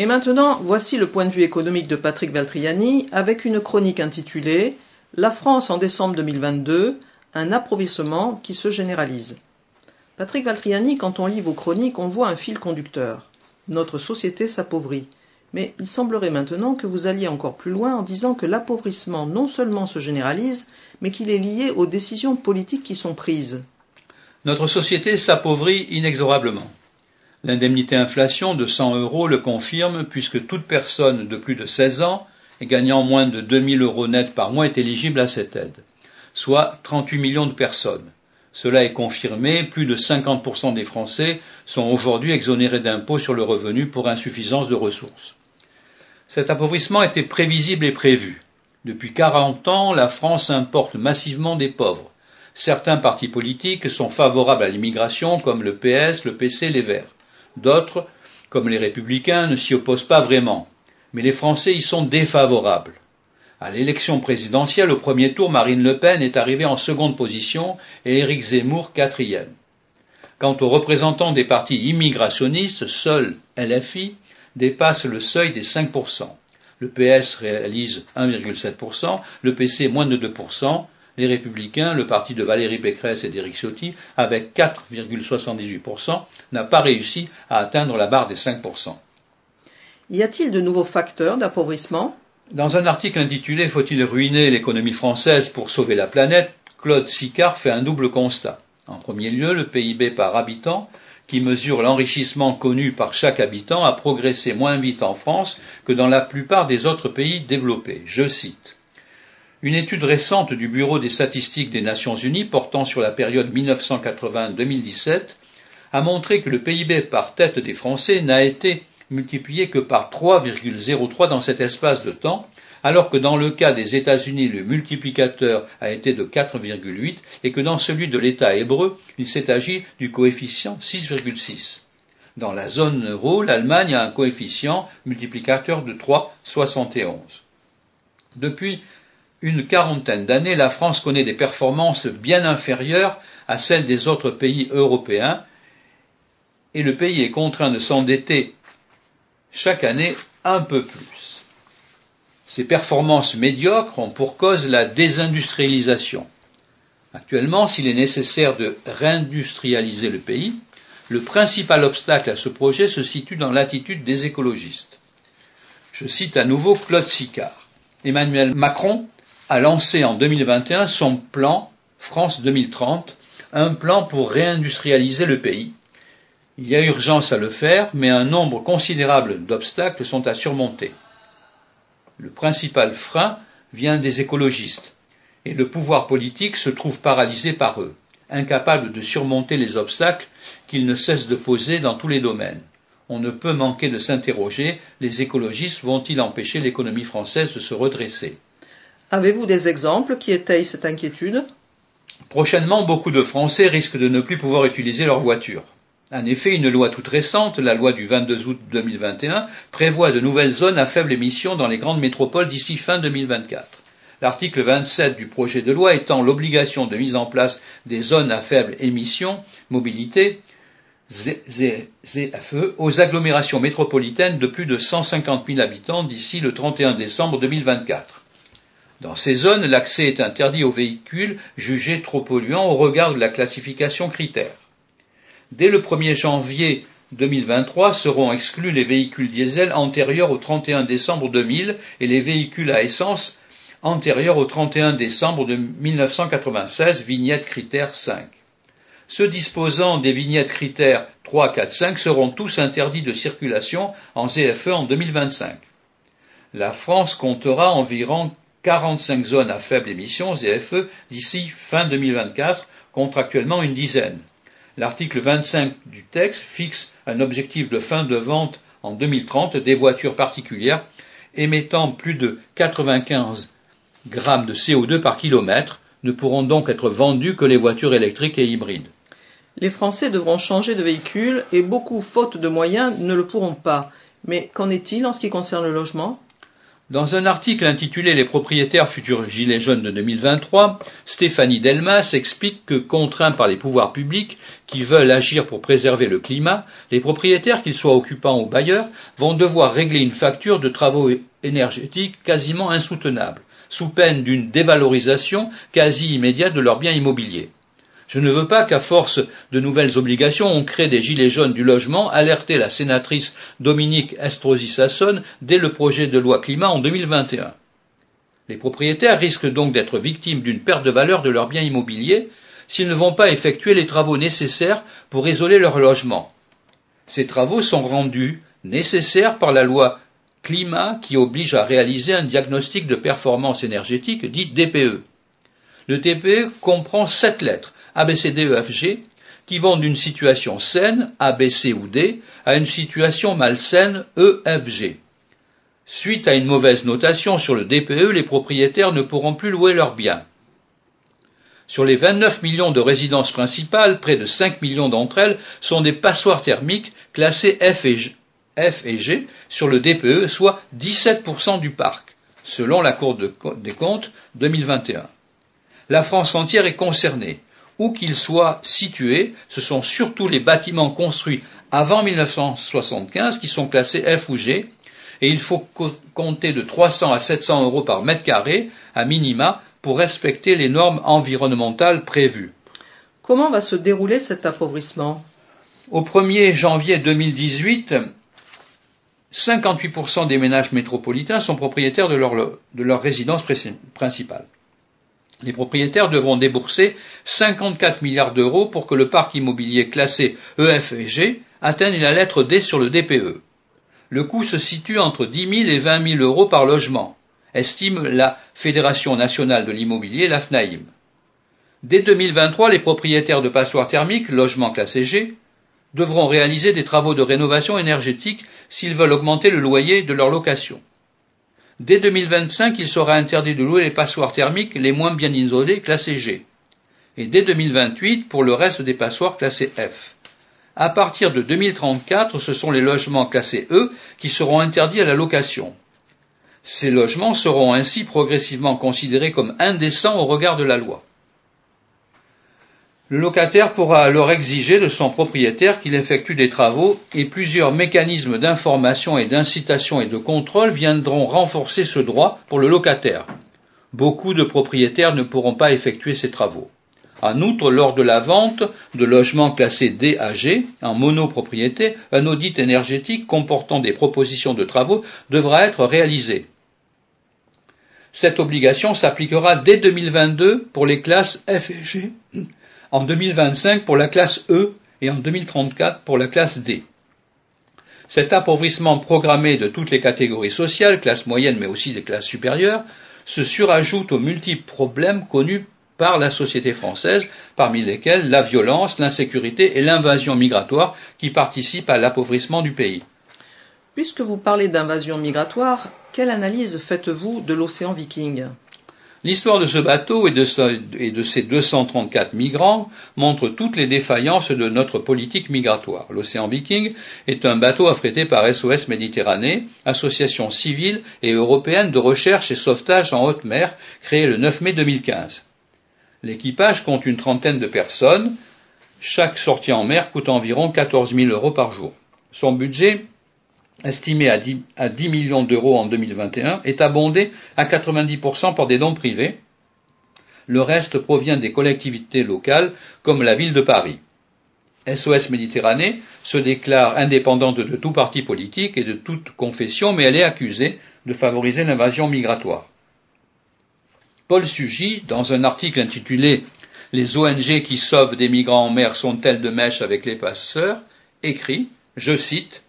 Et maintenant, voici le point de vue économique de Patrick Valtriani avec une chronique intitulée La France en décembre 2022, un appauvrissement qui se généralise. Patrick Valtriani, quand on lit vos chroniques, on voit un fil conducteur. Notre société s'appauvrit. Mais il semblerait maintenant que vous alliez encore plus loin en disant que l'appauvrissement non seulement se généralise, mais qu'il est lié aux décisions politiques qui sont prises. Notre société s'appauvrit inexorablement. L'indemnité inflation de 100 euros le confirme puisque toute personne de plus de 16 ans et gagnant moins de 2000 euros net par mois est éligible à cette aide, soit 38 millions de personnes. Cela est confirmé, plus de 50% des Français sont aujourd'hui exonérés d'impôts sur le revenu pour insuffisance de ressources. Cet appauvrissement était prévisible et prévu. Depuis 40 ans, la France importe massivement des pauvres. Certains partis politiques sont favorables à l'immigration comme le PS, le PC, les Verts. D'autres, comme les républicains, ne s'y opposent pas vraiment, mais les Français y sont défavorables. À l'élection présidentielle, au premier tour, Marine Le Pen est arrivée en seconde position et Éric Zemmour quatrième. Quant aux représentants des partis immigrationnistes, seul LFI dépasse le seuil des 5%. Le PS réalise 1,7%, le PC moins de 2%, les Républicains, le parti de Valérie Pécresse et d'Éric Ciotti, avec 4,78%, n'a pas réussi à atteindre la barre des 5%. Y a-t-il de nouveaux facteurs d'appauvrissement? Dans un article intitulé Faut-il ruiner l'économie française pour sauver la planète Claude Sicard fait un double constat. En premier lieu, le PIB par habitant, qui mesure l'enrichissement connu par chaque habitant, a progressé moins vite en France que dans la plupart des autres pays développés. Je cite. Une étude récente du Bureau des statistiques des Nations Unies portant sur la période 1980-2017 a montré que le PIB par tête des Français n'a été multiplié que par 3,03 dans cet espace de temps, alors que dans le cas des États-Unis, le multiplicateur a été de 4,8 et que dans celui de l'État hébreu, il s'est agi du coefficient 6,6. Dans la zone euro, l'Allemagne a un coefficient multiplicateur de 3,71. Depuis une quarantaine d'années, la France connaît des performances bien inférieures à celles des autres pays européens et le pays est contraint de s'endetter chaque année un peu plus. Ces performances médiocres ont pour cause la désindustrialisation. Actuellement, s'il est nécessaire de réindustrialiser le pays, le principal obstacle à ce projet se situe dans l'attitude des écologistes. Je cite à nouveau Claude Sicard. Emmanuel Macron a lancé en 2021 son plan France 2030, un plan pour réindustrialiser le pays. Il y a urgence à le faire, mais un nombre considérable d'obstacles sont à surmonter. Le principal frein vient des écologistes, et le pouvoir politique se trouve paralysé par eux, incapable de surmonter les obstacles qu'ils ne cessent de poser dans tous les domaines. On ne peut manquer de s'interroger, les écologistes vont-ils empêcher l'économie française de se redresser? Avez-vous des exemples qui étayent cette inquiétude? Prochainement, beaucoup de Français risquent de ne plus pouvoir utiliser leur voiture. En effet, une loi toute récente, la loi du 22 août 2021, prévoit de nouvelles zones à faible émission dans les grandes métropoles d'ici fin 2024. L'article 27 du projet de loi étend l'obligation de mise en place des zones à faible émission mobilité ZFE aux agglomérations métropolitaines de plus de 150 000 habitants d'ici le 31 décembre 2024. Dans ces zones, l'accès est interdit aux véhicules jugés trop polluants au regard de la classification critère. Dès le 1er janvier 2023 seront exclus les véhicules diesel antérieurs au 31 décembre 2000 et les véhicules à essence antérieurs au 31 décembre de 1996, vignette critère 5. Ceux disposant des vignettes critères 3, 4, 5 seront tous interdits de circulation en ZFE en 2025. La France comptera environ 45 zones à faible émission ZFE d'ici fin 2024 contre actuellement une dizaine. L'article 25 du texte fixe un objectif de fin de vente en 2030 des voitures particulières émettant plus de 95 grammes de CO2 par kilomètre ne pourront donc être vendues que les voitures électriques et hybrides. Les Français devront changer de véhicule et beaucoup, faute de moyens, ne le pourront pas. Mais qu'en est-il en ce qui concerne le logement? Dans un article intitulé Les propriétaires futurs gilets jaunes de 2023, Stéphanie Delmas explique que, contraints par les pouvoirs publics qui veulent agir pour préserver le climat, les propriétaires, qu'ils soient occupants ou bailleurs, vont devoir régler une facture de travaux énergétiques quasiment insoutenable, sous peine d'une dévalorisation quasi immédiate de leurs biens immobiliers. Je ne veux pas qu'à force de nouvelles obligations, on crée des gilets jaunes du logement, alertait la sénatrice Dominique Estrosi-Sassonne dès le projet de loi climat en 2021. Les propriétaires risquent donc d'être victimes d'une perte de valeur de leurs biens immobiliers s'ils ne vont pas effectuer les travaux nécessaires pour isoler leur logement. Ces travaux sont rendus nécessaires par la loi climat qui oblige à réaliser un diagnostic de performance énergétique dit DPE. Le DPE comprend sept lettres ABCDEFG, qui vont d'une situation saine, ABC ou D, à une situation malsaine, EFG. Suite à une mauvaise notation sur le DPE, les propriétaires ne pourront plus louer leurs biens. Sur les 29 millions de résidences principales, près de 5 millions d'entre elles sont des passoires thermiques classées F et, G, F et G sur le DPE, soit 17% du parc, selon la Cour des comptes 2021. La France entière est concernée où qu'ils soient situés, ce sont surtout les bâtiments construits avant 1975 qui sont classés F ou G, et il faut compter de 300 à 700 euros par mètre carré, à minima, pour respecter les normes environnementales prévues. Comment va se dérouler cet appauvrissement Au 1er janvier 2018, 58% des ménages métropolitains sont propriétaires de leur, de leur résidence principale. Les propriétaires devront débourser 54 milliards d'euros pour que le parc immobilier classé EF et G atteigne la lettre D sur le DPE. Le coût se situe entre 10 000 et 20 000 euros par logement, estime la Fédération nationale de l'immobilier, la FNAIM. Dès 2023, les propriétaires de passoires thermiques, logements classés G, devront réaliser des travaux de rénovation énergétique s'ils veulent augmenter le loyer de leur location. Dès 2025, il sera interdit de louer les passoires thermiques les moins bien isolés classés G. Et dès 2028 pour le reste des passoires classés F. À partir de 2034, ce sont les logements classés E qui seront interdits à la location. Ces logements seront ainsi progressivement considérés comme indécents au regard de la loi. Le locataire pourra alors exiger de son propriétaire qu'il effectue des travaux et plusieurs mécanismes d'information et d'incitation et de contrôle viendront renforcer ce droit pour le locataire. Beaucoup de propriétaires ne pourront pas effectuer ces travaux. En outre, lors de la vente de logements classés D à G, en monopropriété, un audit énergétique comportant des propositions de travaux devra être réalisé. Cette obligation s'appliquera dès 2022 pour les classes F et G en 2025 pour la classe E et en 2034 pour la classe D. Cet appauvrissement programmé de toutes les catégories sociales, classes moyennes mais aussi des classes supérieures, se surajoute aux multiples problèmes connus par la société française, parmi lesquels la violence, l'insécurité et l'invasion migratoire qui participent à l'appauvrissement du pays. Puisque vous parlez d'invasion migratoire, quelle analyse faites-vous de l'océan Viking? L'histoire de ce bateau et de, ses 234 migrants montre toutes les défaillances de notre politique migratoire. L'océan Viking est un bateau affrété par SOS Méditerranée, association civile et européenne de recherche et sauvetage en haute mer, créée le 9 mai 2015. L'équipage compte une trentaine de personnes. Chaque sortie en mer coûte environ 14 000 euros par jour. Son budget estimé à 10, millions d'euros en 2021, est abondé à 90% par des dons privés. Le reste provient des collectivités locales, comme la ville de Paris. SOS Méditerranée se déclare indépendante de tout parti politique et de toute confession, mais elle est accusée de favoriser l'invasion migratoire. Paul Sugy, dans un article intitulé Les ONG qui sauvent des migrants en mer sont-elles de mèche avec les passeurs, écrit, je cite,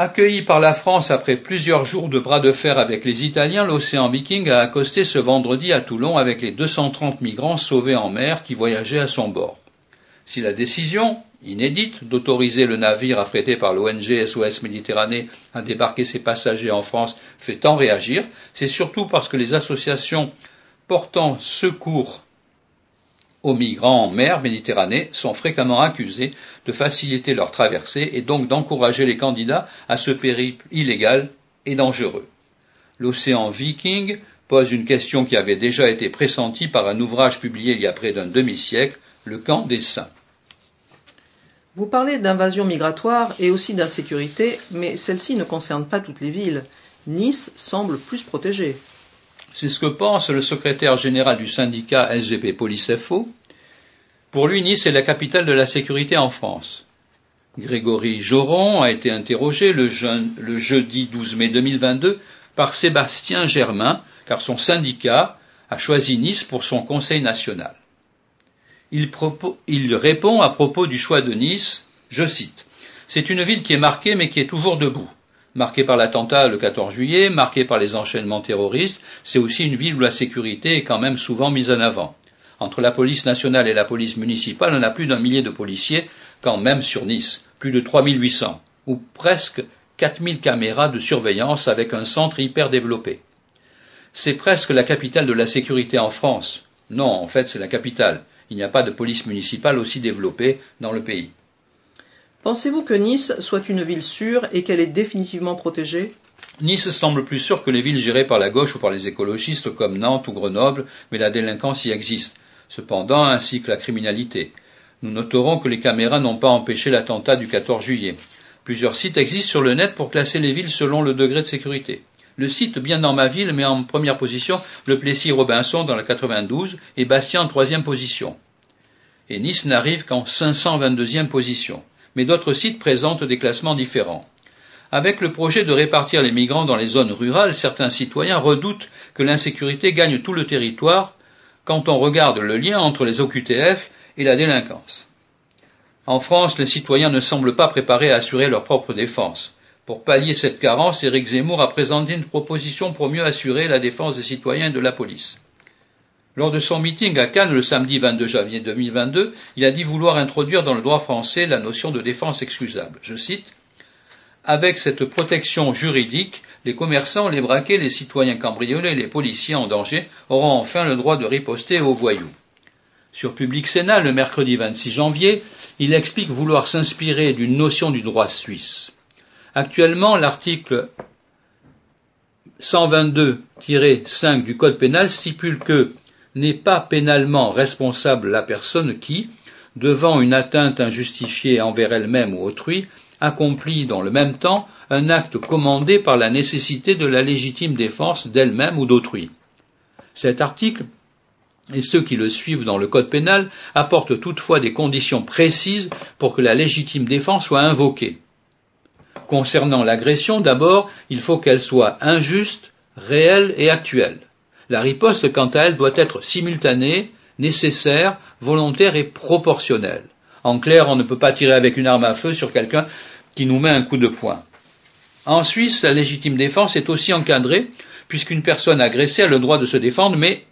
Accueilli par la France après plusieurs jours de bras de fer avec les Italiens, l'océan Viking a accosté ce vendredi à Toulon avec les 230 migrants sauvés en mer qui voyageaient à son bord. Si la décision, inédite, d'autoriser le navire affrété par l'ONG SOS Méditerranée à débarquer ses passagers en France fait tant réagir, c'est surtout parce que les associations portant secours aux migrants en mer Méditerranée sont fréquemment accusés de faciliter leur traversée et donc d'encourager les candidats à ce périple illégal et dangereux. L'océan Viking pose une question qui avait déjà été pressentie par un ouvrage publié il y a près d'un demi-siècle, Le camp des saints. Vous parlez d'invasion migratoire et aussi d'insécurité, mais celle-ci ne concerne pas toutes les villes. Nice semble plus protégée. C'est ce que pense le secrétaire général du syndicat SGP Police FO. Pour lui, Nice est la capitale de la sécurité en France. Grégory Joron a été interrogé le, jeudi 12 mai 2022 par Sébastien Germain, car son syndicat a choisi Nice pour son conseil national. Il, répond à propos du choix de Nice, je cite, C'est une ville qui est marquée mais qui est toujours debout. Marquée par l'attentat le 14 juillet, marquée par les enchaînements terroristes, c'est aussi une ville où la sécurité est quand même souvent mise en avant. Entre la police nationale et la police municipale, on a plus d'un millier de policiers quand même sur Nice, plus de 3800, ou presque 4000 caméras de surveillance avec un centre hyper développé. C'est presque la capitale de la sécurité en France. Non, en fait, c'est la capitale. Il n'y a pas de police municipale aussi développée dans le pays. Pensez-vous que Nice soit une ville sûre et qu'elle est définitivement protégée? Nice semble plus sûre que les villes gérées par la gauche ou par les écologistes comme Nantes ou Grenoble, mais la délinquance y existe, cependant ainsi que la criminalité. Nous noterons que les caméras n'ont pas empêché l'attentat du 14 juillet. Plusieurs sites existent sur le net pour classer les villes selon le degré de sécurité. Le site Bien dans ma ville met en première position le Plessis-Robinson dans la 92 et Bastien en troisième position. Et Nice n'arrive qu'en 522e position. Mais d'autres sites présentent des classements différents. Avec le projet de répartir les migrants dans les zones rurales, certains citoyens redoutent que l'insécurité gagne tout le territoire quand on regarde le lien entre les OQTF et la délinquance. En France, les citoyens ne semblent pas préparés à assurer leur propre défense. Pour pallier cette carence, Éric Zemmour a présenté une proposition pour mieux assurer la défense des citoyens et de la police. Lors de son meeting à Cannes le samedi 22 janvier 2022, il a dit vouloir introduire dans le droit français la notion de défense excusable. Je cite Avec cette protection juridique, les commerçants, les braquets, les citoyens cambriolés, les policiers en danger auront enfin le droit de riposter aux voyous. Sur Public Sénat, le mercredi 26 janvier, il explique vouloir s'inspirer d'une notion du droit suisse. Actuellement, l'article 122-5 du Code pénal stipule que n'est pas pénalement responsable la personne qui, devant une atteinte injustifiée envers elle-même ou autrui, accomplit dans le même temps un acte commandé par la nécessité de la légitime défense d'elle-même ou d'autrui. Cet article et ceux qui le suivent dans le Code pénal apportent toutefois des conditions précises pour que la légitime défense soit invoquée. Concernant l'agression, d'abord, il faut qu'elle soit injuste, réelle et actuelle. La riposte, quant à elle, doit être simultanée, nécessaire, volontaire et proportionnelle. En clair, on ne peut pas tirer avec une arme à feu sur quelqu'un qui nous met un coup de poing. En Suisse, la légitime défense est aussi encadrée, puisqu'une personne agressée a le droit de se défendre, mais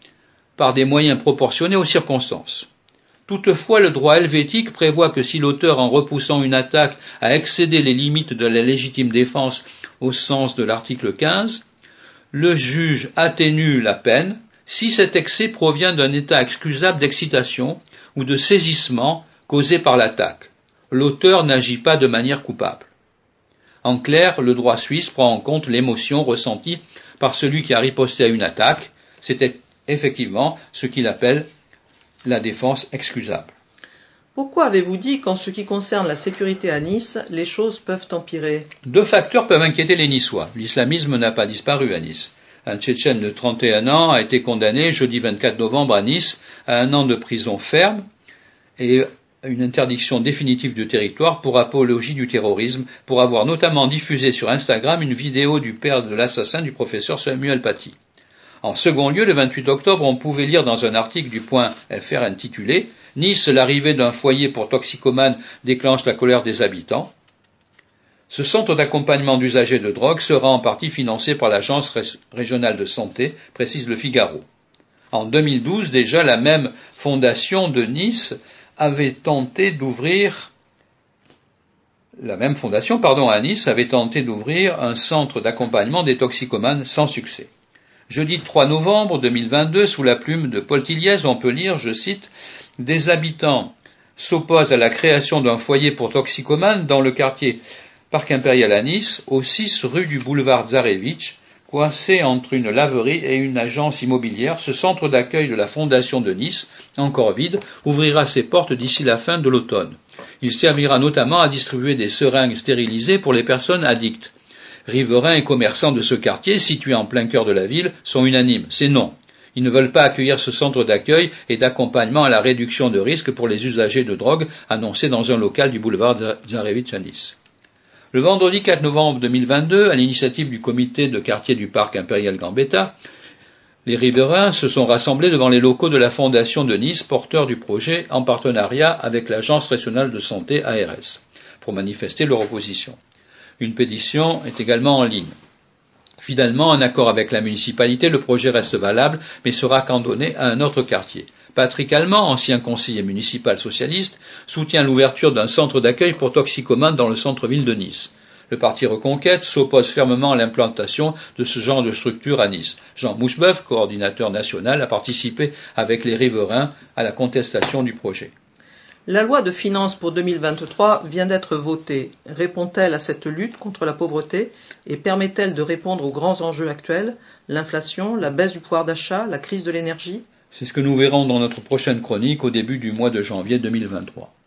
par des moyens proportionnés aux circonstances. Toutefois, le droit helvétique prévoit que si l'auteur, en repoussant une attaque, a excédé les limites de la légitime défense au sens de l'article 15, le juge atténue la peine si cet excès provient d'un état excusable d'excitation ou de saisissement causé par l'attaque. L'auteur n'agit pas de manière coupable. En clair, le droit suisse prend en compte l'émotion ressentie par celui qui a riposté à une attaque. C'était effectivement ce qu'il appelle la défense excusable. Pourquoi avez-vous dit qu'en ce qui concerne la sécurité à Nice, les choses peuvent empirer? Deux facteurs peuvent inquiéter les Niçois. L'islamisme n'a pas disparu à Nice. Un Tchétchène de 31 ans a été condamné jeudi 24 novembre à Nice à un an de prison ferme et une interdiction définitive du territoire pour apologie du terrorisme, pour avoir notamment diffusé sur Instagram une vidéo du père de l'assassin du professeur Samuel Paty. En second lieu, le 28 octobre, on pouvait lire dans un article du point FR intitulé Nice, l'arrivée d'un foyer pour toxicomanes déclenche la colère des habitants. Ce centre d'accompagnement d'usagers de drogue sera en partie financé par l'Agence régionale de santé, précise le Figaro. En 2012, déjà, la même fondation de Nice avait tenté d'ouvrir la même fondation, pardon, à Nice avait tenté d'ouvrir un centre d'accompagnement des toxicomanes sans succès. Jeudi 3 novembre 2022, sous la plume de Paul Tilliez, on peut lire, je cite, des habitants s'opposent à la création d'un foyer pour toxicomanes dans le quartier Parc impérial à Nice, au 6 rue du boulevard Tsarevitch, coincé entre une laverie et une agence immobilière, ce centre d'accueil de la Fondation de Nice, encore vide, ouvrira ses portes d'ici la fin de l'automne. Il servira notamment à distribuer des seringues stérilisées pour les personnes addictes. Riverains et commerçants de ce quartier, situé en plein cœur de la ville, sont unanimes. C'est non. Ils ne veulent pas accueillir ce centre d'accueil et d'accompagnement à la réduction de risques pour les usagers de drogue annoncé dans un local du boulevard Zarevitch à Nice. Le vendredi 4 novembre 2022, à l'initiative du comité de quartier du parc impérial Gambetta, les riverains se sont rassemblés devant les locaux de la Fondation de Nice, porteur du projet, en partenariat avec l'Agence régionale de santé ARS, pour manifester leur opposition. Une pétition est également en ligne. Finalement, en accord avec la municipalité, le projet reste valable, mais sera cantonné à un autre quartier. Patrick Allemand, ancien conseiller municipal socialiste, soutient l'ouverture d'un centre d'accueil pour toxicomanes dans le centre-ville de Nice. Le parti Reconquête s'oppose fermement à l'implantation de ce genre de structure à Nice. Jean Mouchebeuf, coordinateur national, a participé avec les riverains à la contestation du projet. La loi de finances pour 2023 vient d'être votée. Répond-elle à cette lutte contre la pauvreté et permet-elle de répondre aux grands enjeux actuels, l'inflation, la baisse du pouvoir d'achat, la crise de l'énergie? C'est ce que nous verrons dans notre prochaine chronique au début du mois de janvier 2023.